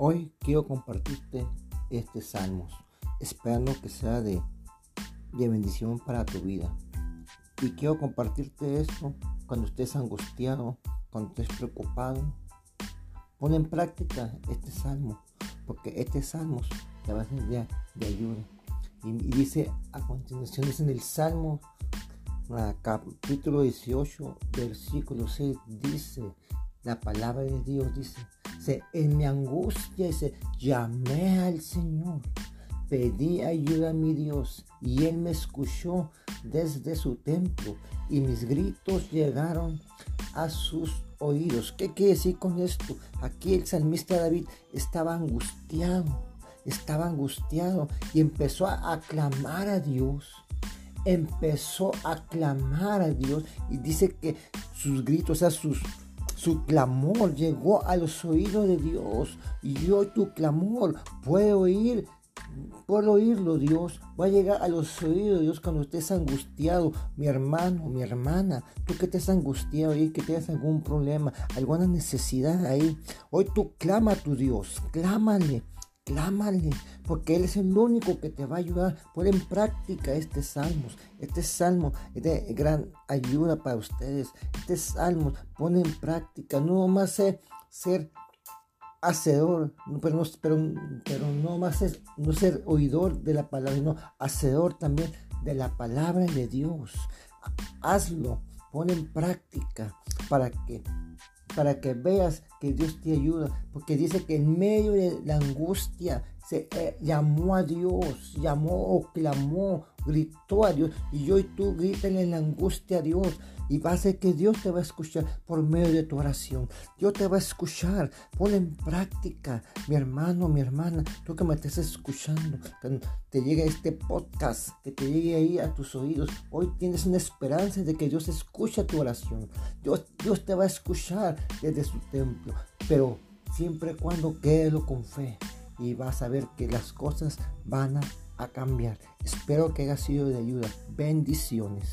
Hoy quiero compartirte este salmo, esperando que sea de, de bendición para tu vida. Y quiero compartirte esto cuando estés angustiado, cuando estés preocupado. Pon en práctica este salmo, porque este salmo te va a ser de, ayuda. Y, dice a continuación, dice en el salmo capítulo 18, versículo 6, dice, la palabra de Dios dice, en mi angustia, dice, llamé al Señor, pedí ayuda a mi Dios y Él me escuchó desde su templo y mis gritos llegaron a sus oídos. ¿Qué quiere decir con esto? Aquí el salmista David estaba angustiado, estaba angustiado y empezó a aclamar a Dios empezó a clamar a Dios y dice que sus gritos, o sea, sus, su clamor llegó a los oídos de Dios. Y yo tu clamor puedo oír, puedo oírlo Dios. Va a llegar a los oídos de Dios cuando estés angustiado, mi hermano, mi hermana. Tú que estés angustiado y que tengas algún problema, alguna necesidad ahí. Hoy tú clama a tu Dios, clámale. Clámale, porque Él es el único que te va a ayudar. Pon en práctica este salmo. Este salmo es de gran ayuda para ustedes. Este salmo pone en práctica. No más ser, ser hacedor, pero no, pero, no más ser, no ser oidor de la palabra, sino hacedor también de la palabra de Dios. Hazlo, pon en práctica para que para que veas que Dios te ayuda, porque dice que en medio de la angustia se eh, llamó a Dios, llamó o clamó, gritó a Dios, y yo y tú griten en la angustia a Dios, y va a ser que Dios te va a escuchar por medio de tu oración. Dios te va a escuchar. Pon en práctica, mi hermano, mi hermana, tú que me estés escuchando, que te llegue este podcast, que te llegue ahí a tus oídos. Hoy tienes una esperanza de que Dios escucha tu oración. Dios, Dios te va a escuchar desde su templo, pero siempre cuando lo con fe y vas a ver que las cosas van a cambiar. Espero que haya sido de ayuda. Bendiciones.